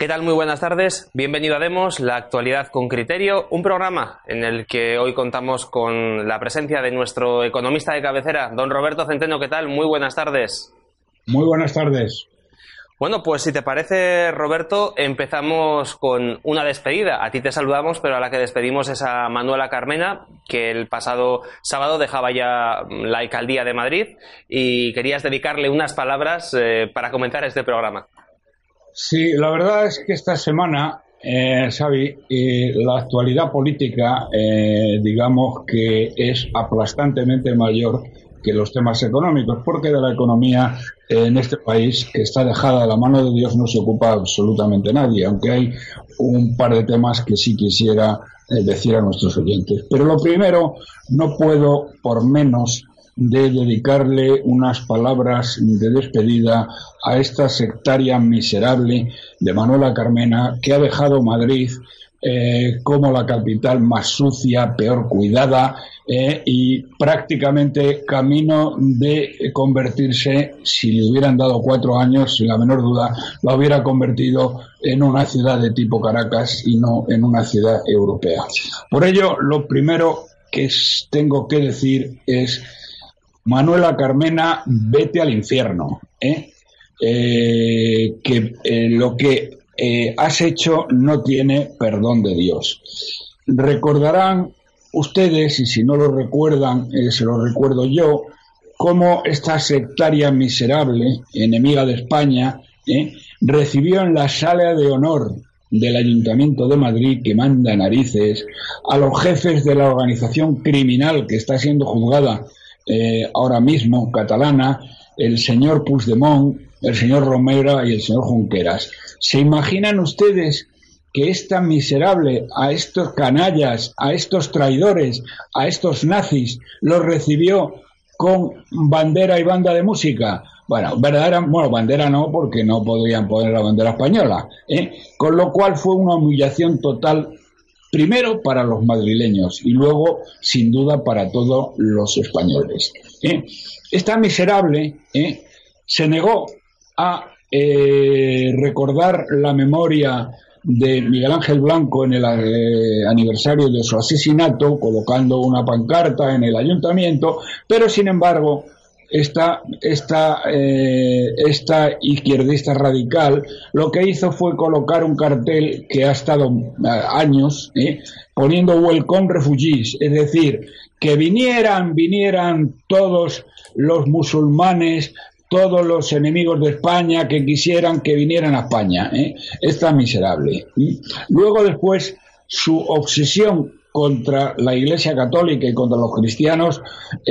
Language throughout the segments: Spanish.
¿Qué tal? Muy buenas tardes. Bienvenido a Demos, la actualidad con criterio, un programa en el que hoy contamos con la presencia de nuestro economista de cabecera, don Roberto Centeno. ¿Qué tal? Muy buenas tardes. Muy buenas tardes. Bueno, pues si te parece, Roberto, empezamos con una despedida. A ti te saludamos, pero a la que despedimos es a Manuela Carmena, que el pasado sábado dejaba ya la alcaldía de Madrid y querías dedicarle unas palabras eh, para comenzar este programa. Sí, la verdad es que esta semana, eh, Xavi, la actualidad política, eh, digamos que es aplastantemente mayor que los temas económicos, porque de la economía en este país, que está dejada a la mano de Dios, no se ocupa absolutamente nadie, aunque hay un par de temas que sí quisiera eh, decir a nuestros oyentes. Pero lo primero, no puedo por menos de dedicarle unas palabras de despedida a esta sectaria miserable de Manuela Carmena que ha dejado Madrid eh, como la capital más sucia, peor cuidada eh, y prácticamente camino de convertirse, si le hubieran dado cuatro años, sin la menor duda, lo hubiera convertido en una ciudad de tipo Caracas y no en una ciudad europea. Por ello, lo primero que tengo que decir es Manuela Carmena, vete al infierno. ¿eh? Eh, que eh, lo que has hecho no tiene perdón de Dios. Recordarán ustedes, y si no lo recuerdan, se lo recuerdo yo, cómo esta sectaria miserable, enemiga de España, recibió en la sala de honor del Ayuntamiento de Madrid, que manda narices, a los jefes de la organización criminal que está siendo juzgada eh, ahora mismo catalana, el señor Puigdemont, el señor Romero y el señor Junqueras. ¿Se imaginan ustedes que esta miserable, a estos canallas, a estos traidores, a estos nazis, los recibió con bandera y banda de música? Bueno, verdadera, bueno, bandera no, porque no podrían poner la bandera española, ¿eh? con lo cual fue una humillación total primero para los madrileños y luego, sin duda, para todos los españoles. ¿eh? Esta miserable ¿eh? se negó a eh, recordar la memoria de Miguel Ángel Blanco en el aniversario de su asesinato, colocando una pancarta en el ayuntamiento, pero sin embargo esta, esta, eh, esta izquierdista radical lo que hizo fue colocar un cartel que ha estado eh, años eh, poniendo Welcome Refugees, es decir, que vinieran, vinieran todos los musulmanes, todos los enemigos de España que quisieran que vinieran a España. ¿eh? Esta miserable. Luego después su obsesión contra la Iglesia Católica y contra los cristianos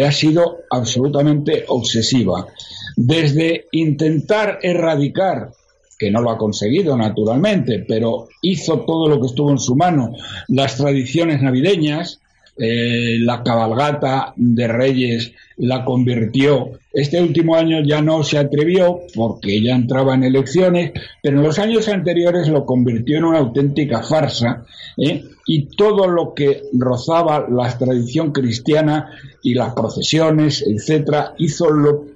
ha sido absolutamente obsesiva. Desde intentar erradicar, que no lo ha conseguido naturalmente, pero hizo todo lo que estuvo en su mano, las tradiciones navideñas, eh, la cabalgata de Reyes la convirtió. Este último año ya no se atrevió porque ya entraba en elecciones, pero en los años anteriores lo convirtió en una auténtica farsa ¿eh? Y todo lo que rozaba la tradición cristiana y las procesiones, etcétera, hizo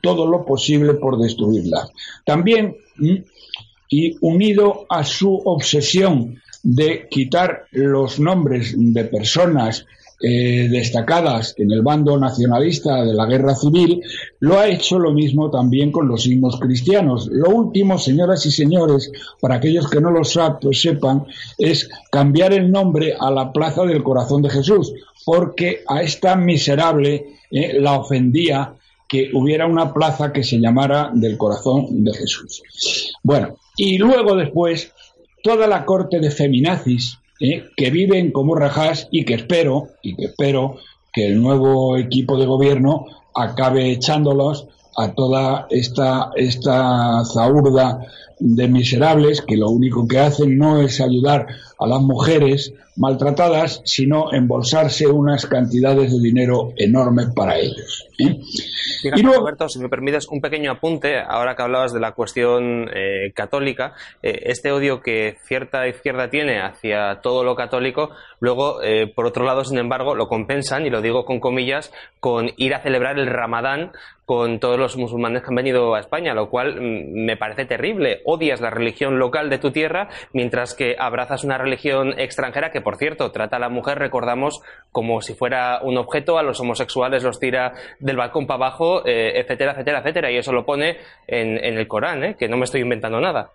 todo lo posible por destruirlas. También, y unido a su obsesión de quitar los nombres de personas eh, destacadas en el bando nacionalista de la guerra civil, lo ha hecho lo mismo también con los himnos cristianos. Lo último, señoras y señores, para aquellos que no lo pues sepan, es cambiar el nombre a la Plaza del Corazón de Jesús, porque a esta miserable eh, la ofendía que hubiera una plaza que se llamara del Corazón de Jesús. Bueno, y luego después, toda la corte de feminazis, ¿eh? que viven como rajas y que espero, y que espero que el nuevo equipo de gobierno acabe echándolos a toda esta, esta de miserables que lo único que hacen no es ayudar a las mujeres maltratadas, sino embolsarse unas cantidades de dinero enormes para ellos. ¿eh? y luego... Roberto, si me permites un pequeño apunte, ahora que hablabas de la cuestión eh, católica, eh, este odio que cierta izquierda tiene hacia todo lo católico, luego, por otro lado, sin embargo, lo compensan, y lo digo con comillas, con ir a celebrar el Ramadán con todos los musulmanes que han venido a España, lo cual mm, me parece terrible. Odias la religión local de tu tierra, mientras que abrazas una religión extranjera que, por cierto, trata a la mujer, recordamos, como si fuera un objeto, a los homosexuales los tira del balcón para abajo, eh, etcétera, etcétera, etcétera. Y eso lo pone en, en el Corán, ¿eh? que no me estoy inventando nada.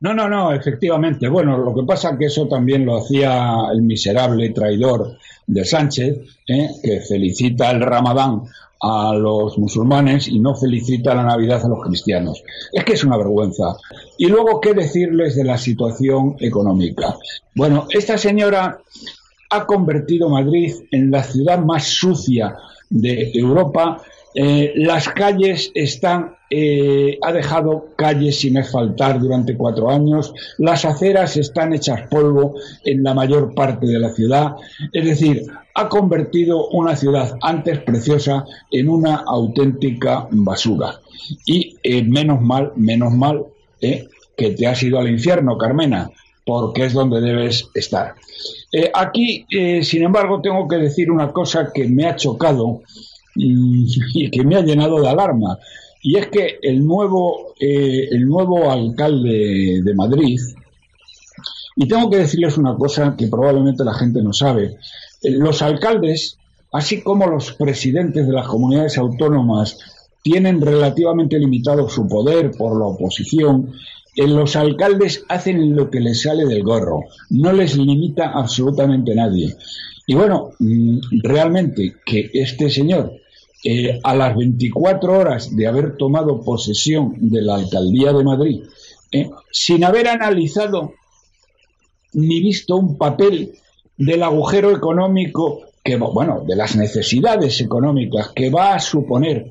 No, no, no, efectivamente. Bueno, lo que pasa es que eso también lo hacía el miserable traidor de Sánchez, ¿eh? que felicita el Ramadán a los musulmanes y no felicita la Navidad a los cristianos. Es que es una vergüenza. Y luego, ¿qué decirles de la situación económica? Bueno, esta señora ha convertido Madrid en la ciudad más sucia de Europa eh, las calles están, eh, ha dejado calles sin asfaltar durante cuatro años, las aceras están hechas polvo en la mayor parte de la ciudad, es decir, ha convertido una ciudad antes preciosa en una auténtica basura. Y eh, menos mal, menos mal que te has ido al infierno, Carmena, porque es donde debes estar. aquí, sin embargo, tengo que decir una cosa que me ha chocado y, que me ha llenado de alarma. Y es que el nuevo, eh, el nuevo alcalde de Madrid, y tengo que decirles una cosa que probablemente la gente no sabe, eh, los alcaldes, así como los presidentes de las comunidades autónomas, tienen relativamente limitado su poder por la oposición, eh, los alcaldes hacen lo que les sale del gorro, no les limita absolutamente nadie. Y bueno, mm, realmente que este señor eh, a las 24 horas de haber tomado posesión de la alcaldía de Madrid, eh, sin haber analizado ni visto un papel del agujero económico que, bueno, de las necesidades económicas que va a suponer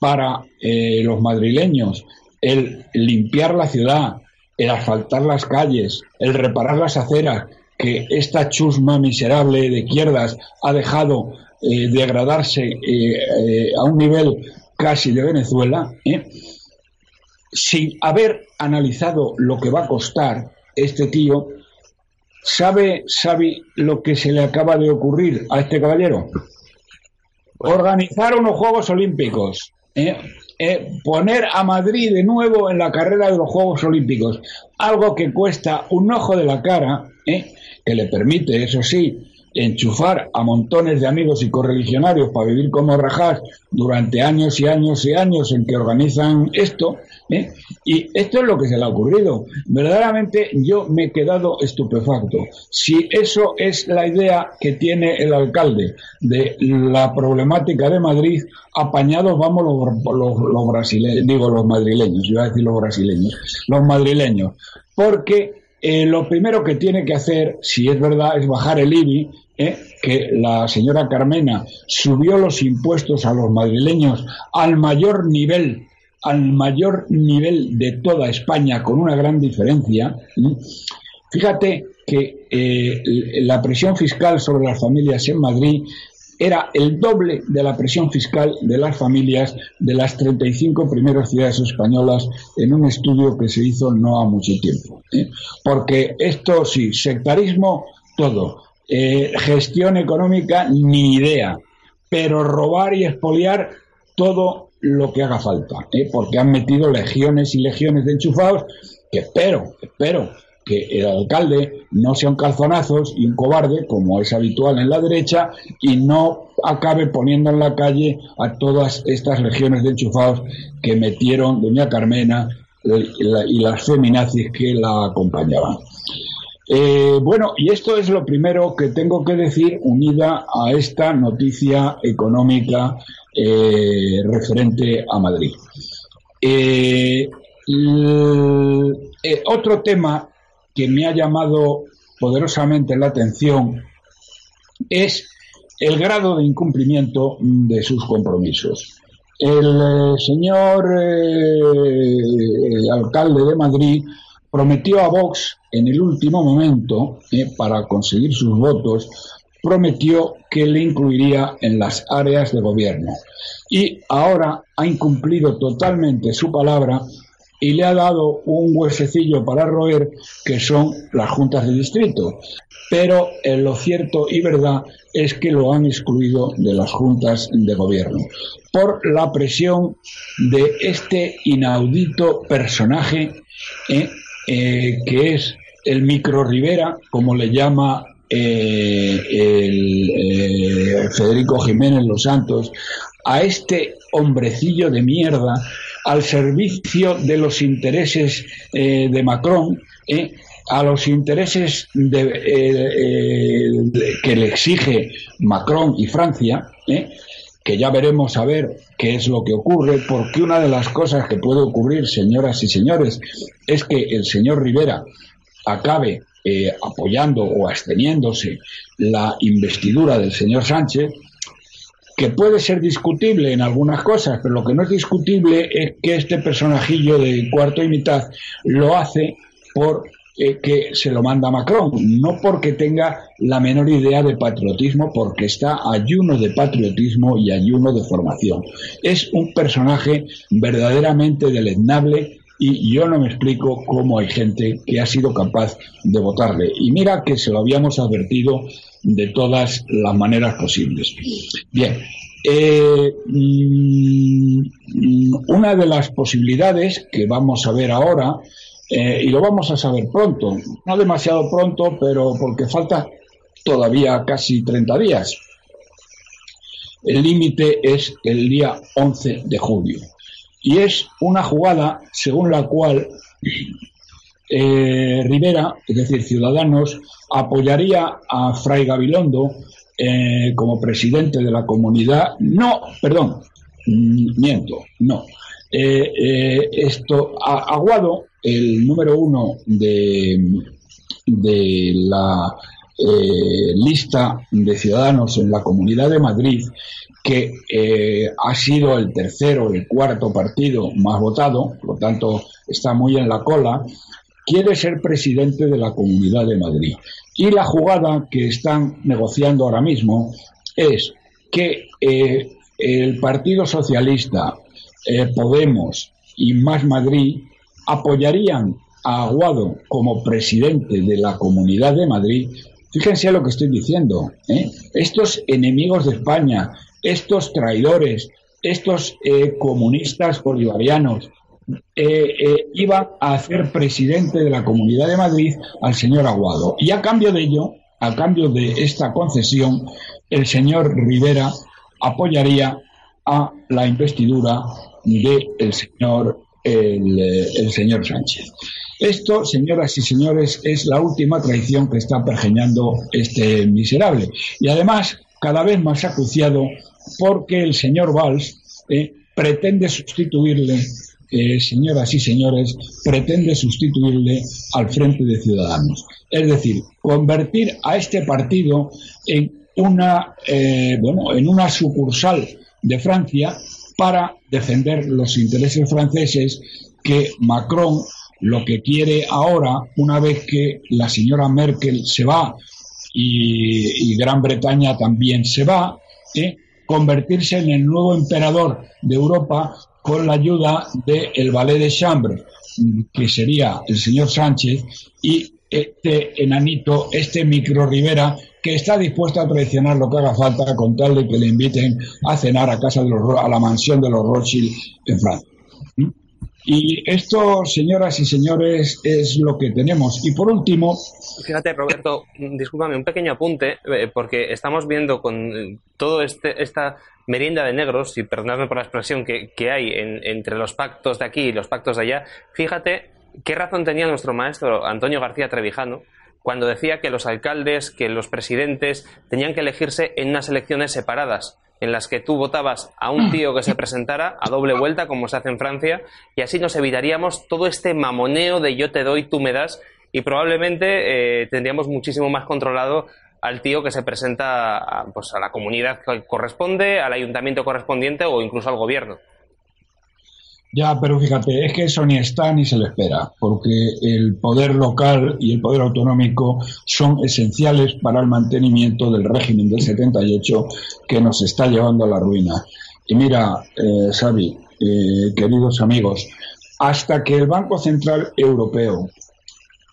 para eh, los madrileños el limpiar la ciudad, el asfaltar las calles, el reparar las aceras, que esta chusma miserable de izquierdas ha dejado eh, degradarse eh, eh, a un nivel casi de Venezuela, sin haber analizado lo que va a costar este tío, ¿sabe, ¿sabe lo que se le acaba de ocurrir a este caballero? Organizar unos Juegos Olímpicos. poner a Madrid de nuevo en la carrera de los Juegos Olímpicos, algo que cuesta un ojo de la cara, que le permite, eso sí, enchufar a montones de amigos y correligionarios para vivir como rajas durante años y años y años en que organizan esto, ¿eh? y esto es lo que se le ha ocurrido. Verdaderamente yo me he quedado estupefacto. Si eso es la idea que tiene el alcalde de la problemática de Madrid, apañados vamos los, los, brasileños, digo los madrileños, yo a decir los brasileños, los madrileños, porque eh, lo primero que tiene que hacer, si es verdad, es bajar el IBI ¿eh? que la señora Carmena subió los impuestos a los madrileños al mayor nivel al mayor nivel de toda España con una gran diferencia. Fíjate que eh, la presión fiscal sobre las familias en Madrid era el doble de la presión fiscal de las familias de las 35 primeras ciudades españolas en un estudio que se hizo no ha mucho tiempo. ¿eh? Porque esto sí, sectarismo, todo. Eh, gestión económica, ni idea. Pero robar y expoliar todo lo que haga falta, ¿eh? porque han metido legiones y legiones de enchufados que espero, espero que el alcalde no sea un calzonazos y un cobarde, como es habitual en la derecha, y no acabe poniendo en la calle a todas estas legiones de enchufados que metieron doña Carmena y las feminazis que la acompañaban. Eh, bueno, y esto es lo primero que tengo que decir unida a esta noticia económica eh, referente a Madrid. Eh, otro tema que me ha llamado poderosamente la atención es el grado de incumplimiento de sus compromisos. El señor alcalde de Madrid prometió a Vox en el último momento, eh, para conseguir sus votos, prometió que le incluiría en las áreas de gobierno. Y ahora ha incumplido totalmente su palabra y le ha dado un huesecillo para roer que son las juntas de distrito. Pero eh, lo cierto y verdad es que lo han excluido de las juntas de gobierno por la presión de este inaudito personaje eh, eh, que es el micro Rivera, como le llama el, Federico Jiménez Los Santos, a este hombrecillo de mierda al servicio de los intereses eh, de Macron, eh, a los intereses eh, que le exige Macron y Francia, que ya veremos a ver qué es lo que ocurre, porque una de las cosas que puede ocurrir, señoras y señores, es que el señor Rivera acabe apoyando o absteniéndose la investidura del señor Sánchez que puede ser discutible en algunas cosas, pero lo que no es discutible es que este personajillo de cuarto y mitad lo hace por eh, que se lo manda Macron, no porque tenga la menor idea de patriotismo, porque está ayuno de patriotismo y ayuno de formación. Es un personaje verdaderamente deleznable y yo no me explico cómo hay gente que ha sido capaz de votarle. Y mira que se lo habíamos advertido de todas las maneras posibles. Bien, eh, mm, una de las posibilidades que vamos a ver ahora, eh, y lo vamos a saber pronto, no demasiado pronto, pero porque falta todavía casi 30 días. El límite es el día 11 de julio. Y es una jugada según la cual eh, Rivera, es decir, Ciudadanos, apoyaría a Fray Gabilondo eh, como presidente de la comunidad. No, perdón, mm, miento, no. Eh, esto, Aguado, el número uno de, de la lista de ciudadanos en la Comunidad de Madrid, que ha sido el tercero el cuarto partido más votado, por lo tanto está muy en la cola, quiere ser presidente de la Comunidad de Madrid. Y la jugada que están negociando ahora mismo es que eh, el Partido Socialista, eh, Podemos y Más Madrid apoyarían a Aguado como presidente de la Comunidad de Madrid. Fíjense lo que estoy diciendo. ¿eh? Estos enemigos de España, estos traidores, estos comunistas bolivarianos, eh, eh, iba a hacer presidente de la Comunidad de Madrid al señor Aguado. Y a cambio de ello, a cambio de esta concesión, el señor Rivera apoyaría a la investidura del el señor, el, eh, el señor Sánchez. Esto, señoras y señores, es la última traición que está pergeñando este miserable. Y además, cada vez más acuciado porque el señor Valls pretende sustituirle eh, señoras y señores, pretende sustituirle al Frente de Ciudadanos. Es decir, convertir a este partido en una, eh, bueno, en una sucursal de Francia para defender los intereses franceses que Macron lo que quiere ahora, una vez que la señora Merkel se va y, Gran Bretaña también se va, ¿eh? convertirse en el nuevo emperador de Europa con la ayuda del el ballet de Chambre, que sería el señor Sánchez, y este enanito, este micro Rivera, que está dispuesto a traicionar lo que haga falta con tal de que le inviten a cenar a casa de los, a la mansión de los Rothschild en Francia. Y esto, señoras y señores, es lo que tenemos. Y por último. Fíjate, Roberto, discúlpame, un pequeño apunte, eh, porque estamos viendo con eh, todo este, esta merienda de negros, y perdonadme por la expresión que, que hay entre los pactos de aquí y los pactos de allá. Fíjate qué razón tenía nuestro maestro Antonio García Trevijano cuando decía que los alcaldes, que los presidentes tenían que elegirse en unas elecciones separadas en las que tú votabas a un tío que se presentara a doble vuelta, como se hace en Francia, y así nos evitaríamos todo este mamoneo de yo te doy, tú me das, y probablemente eh, tendríamos muchísimo más controlado al tío que se presenta a, pues, a la comunidad que corresponde, al ayuntamiento correspondiente o incluso al gobierno. Ya, pero fíjate, es que eso ni está ni se le espera, porque el poder local y el poder autonómico son esenciales para el mantenimiento del régimen del 78 que nos está llevando a la ruina. Y mira, eh, Xavi, eh, queridos amigos, hasta que el Banco Central Europeo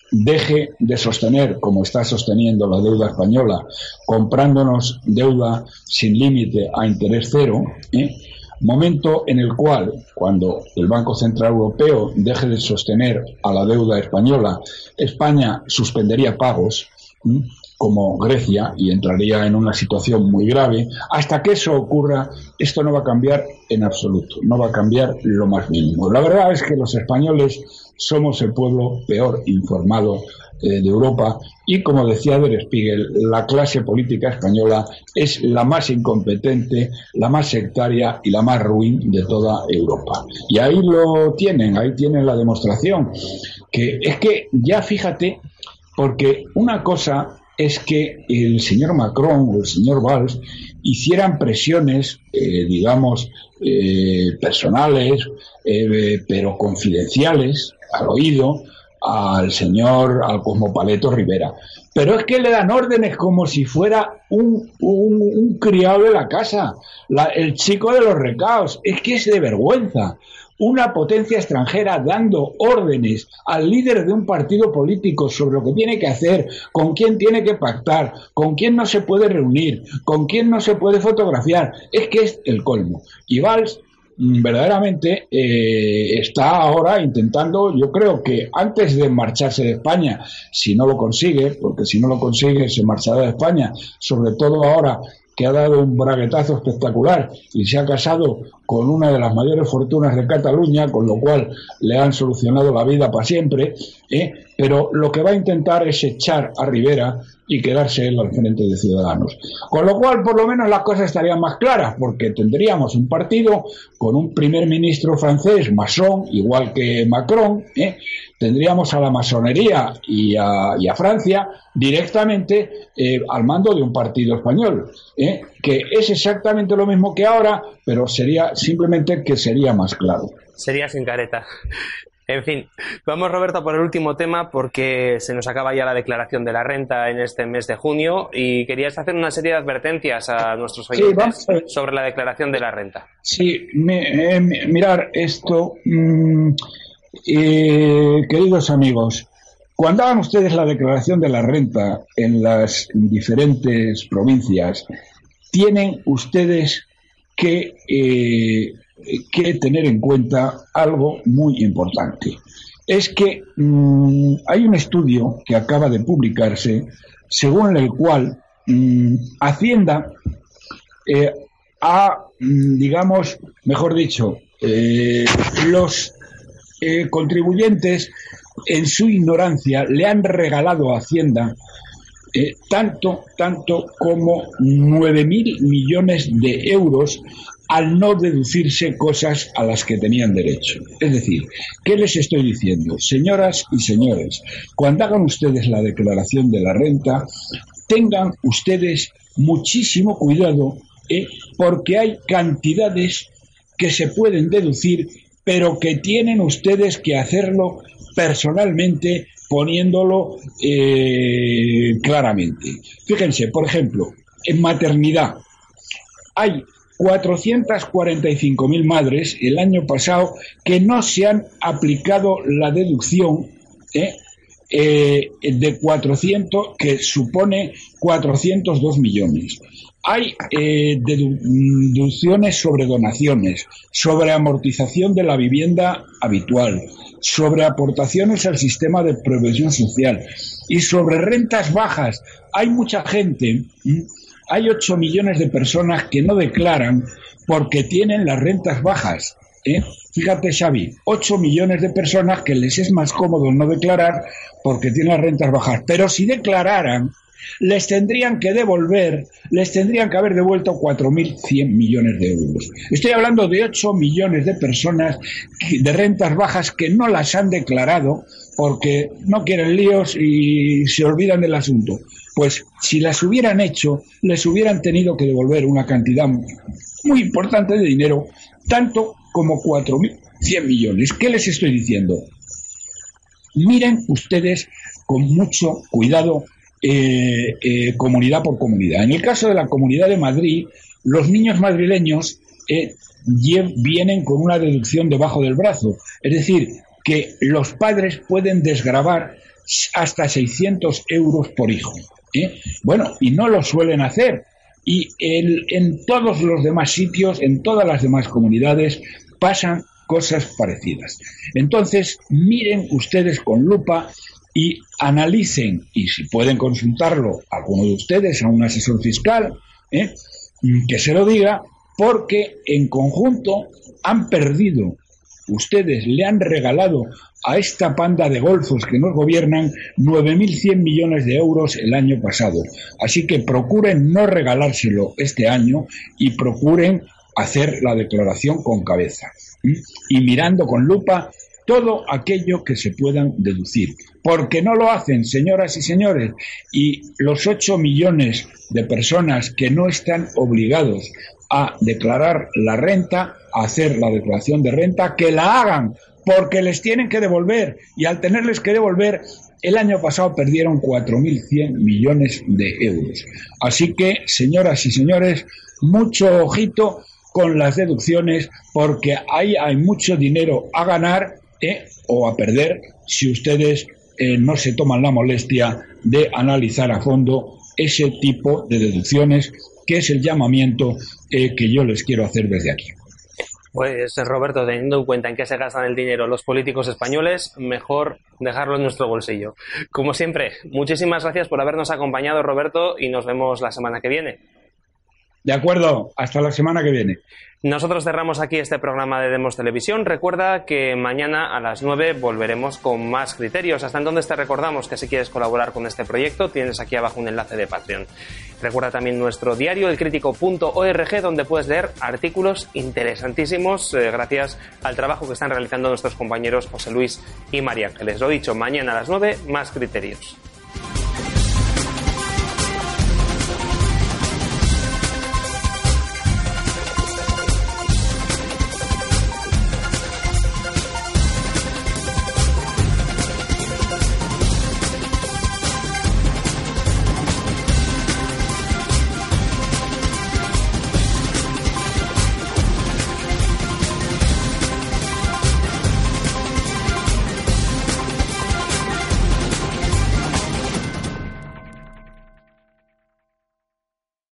deje de sostener, como está sosteniendo la deuda española, comprándonos deuda sin límite a interés cero, ¿eh? Momento en el cual, cuando el Banco Central Europeo deje de sostener a la deuda española, España suspendería pagos, como Grecia, y entraría en una situación muy grave. Hasta que eso ocurra, esto no va a cambiar en absoluto, no va a cambiar lo más mínimo. La verdad es que los españoles somos el pueblo peor informado eh, de Europa y, como decía Der Spiegel, la clase política española es la más incompetente, la más sectaria y la más ruin de toda Europa. Y ahí lo tienen, ahí tienen la demostración, que es que ya fíjate, porque una cosa es que el señor Macron o el señor Valls hicieran presiones, eh, digamos, eh, personales, pero confidenciales, al oído, al señor, al Cosmopaleto Rivera. Pero es que le dan órdenes como si fuera un, un, criado de la casa, el chico de los recaos. Es que es de vergüenza. Una potencia extranjera dando órdenes al líder de un partido político sobre lo que tiene que hacer, con quién tiene que pactar, con quién no se puede reunir, con quién no se puede fotografiar. Es que es el colmo. Y Valls verdaderamente eh, está ahora intentando, yo creo que antes de marcharse de España, si no lo consigue, porque si no lo consigue se marchará de España, sobre todo ahora que ha dado un braguetazo espectacular y se ha casado con una de las mayores fortunas de Cataluña, con lo cual le han solucionado la vida para siempre, ¿eh? pero lo que va a intentar es echar a Rivera y quedarse él al frente de Ciudadanos. Con lo cual, por lo menos las cosas estarían más claras, porque tendríamos un partido con un primer ministro francés masón, igual que Macron, ¿eh? tendríamos a la masonería y a, Francia directamente eh, al mando de un partido español, ¿eh? Que es exactamente lo mismo que ahora, pero sería simplemente que sería más claro. Sería sin careta. En fin, vamos Roberto por el último tema porque se nos acaba ya la declaración de la renta en este mes de junio y querías hacer una serie de advertencias a nuestros oyentes sobre la declaración de la renta. Sí, eh, mirar esto, mm, eh, queridos amigos, cuando hagan ustedes la declaración de la renta en las diferentes provincias, tienen ustedes que eh, que tener en cuenta algo muy importante. Es que mm, hay un estudio que acaba de publicarse según el cual mm, Hacienda eh, ha, mm, digamos, mejor dicho, eh, los contribuyentes en su ignorancia le han regalado a Hacienda tanto, tanto como 9.000 millones de euros al no deducirse cosas a las que tenían derecho. Es decir, ¿qué les estoy diciendo? Señoras y señores, cuando hagan ustedes la declaración de la renta, tengan ustedes muchísimo cuidado ¿eh? porque hay cantidades que se pueden deducir, pero que tienen ustedes que hacerlo personalmente poniéndolo eh, claramente. Fíjense, por ejemplo, en maternidad hay 445.000 madres el año pasado que no se han aplicado la deducción ¿eh? Eh, de 400, que supone 402 millones. Hay eh, deducciones sobre donaciones, sobre amortización de la vivienda habitual, sobre aportaciones al sistema de previsión social y sobre rentas bajas. Hay mucha gente hay 8 millones de personas que no declaran porque tienen las rentas bajas. ¿eh? Fíjate, Xavi, 8 millones de personas que les es más cómodo no declarar porque tienen las rentas bajas. Pero si declararan, les tendrían que devolver, les tendrían que haber devuelto 4.100 millones de euros. Estoy hablando de 8 millones de personas de rentas bajas que no las han declarado porque no quieren líos y se olvidan del asunto pues si las hubieran hecho, les hubieran tenido que devolver una cantidad muy importante de dinero, tanto como 4.100 millones. ¿Qué les estoy diciendo? Miren ustedes con mucho cuidado eh, eh, comunidad por comunidad. En el caso de la comunidad de Madrid, los niños madrileños eh, vienen con una deducción debajo del brazo. Es decir, que los padres pueden desgravar hasta 600 euros por hijo. Bueno, y no lo suelen hacer. Y en todos los demás sitios, en todas las demás comunidades, pasan cosas parecidas. Entonces, miren ustedes con lupa y analicen, y si pueden consultarlo alguno de ustedes, a un asesor fiscal, ¿eh? que se lo diga, porque en conjunto han perdido, ustedes le han regalado a esta panda de golfos que nos gobiernan 9.100 millones de euros el año pasado. Así que procuren no regalárselo este año y procuren hacer la declaración con cabeza y mirando con lupa todo aquello que se puedan deducir. Porque no lo hacen, señoras y señores, y los 8 millones de personas que no están obligados a declarar la renta, a hacer la declaración de renta, que la hagan, porque les tienen que devolver, y al tenerles que devolver, el año pasado perdieron 4.100 millones de euros. Así que, señoras y señores, mucho ojito con las deducciones, porque ahí hay mucho dinero a ganar ¿eh? o a perder si ustedes eh, no se toman la molestia de analizar a fondo ese tipo de deducciones, que es el llamamiento eh, que yo les quiero hacer desde aquí. Pues Roberto, teniendo en cuenta en qué se gastan el dinero los políticos españoles, mejor dejarlo en nuestro bolsillo. Como siempre, muchísimas gracias por habernos acompañado, Roberto, y nos vemos la semana que viene. De acuerdo, hasta la semana que viene. Nosotros cerramos aquí este programa de Demos Televisión. Recuerda que mañana a las 9 volveremos con más criterios. Hasta entonces te recordamos que si quieres colaborar con este proyecto tienes aquí abajo un enlace de Patreon. Recuerda también nuestro diario elcrítico.org donde puedes leer artículos interesantísimos eh, gracias al trabajo que están realizando nuestros compañeros José Luis y María Ángeles. Lo dicho, mañana a las 9 más criterios.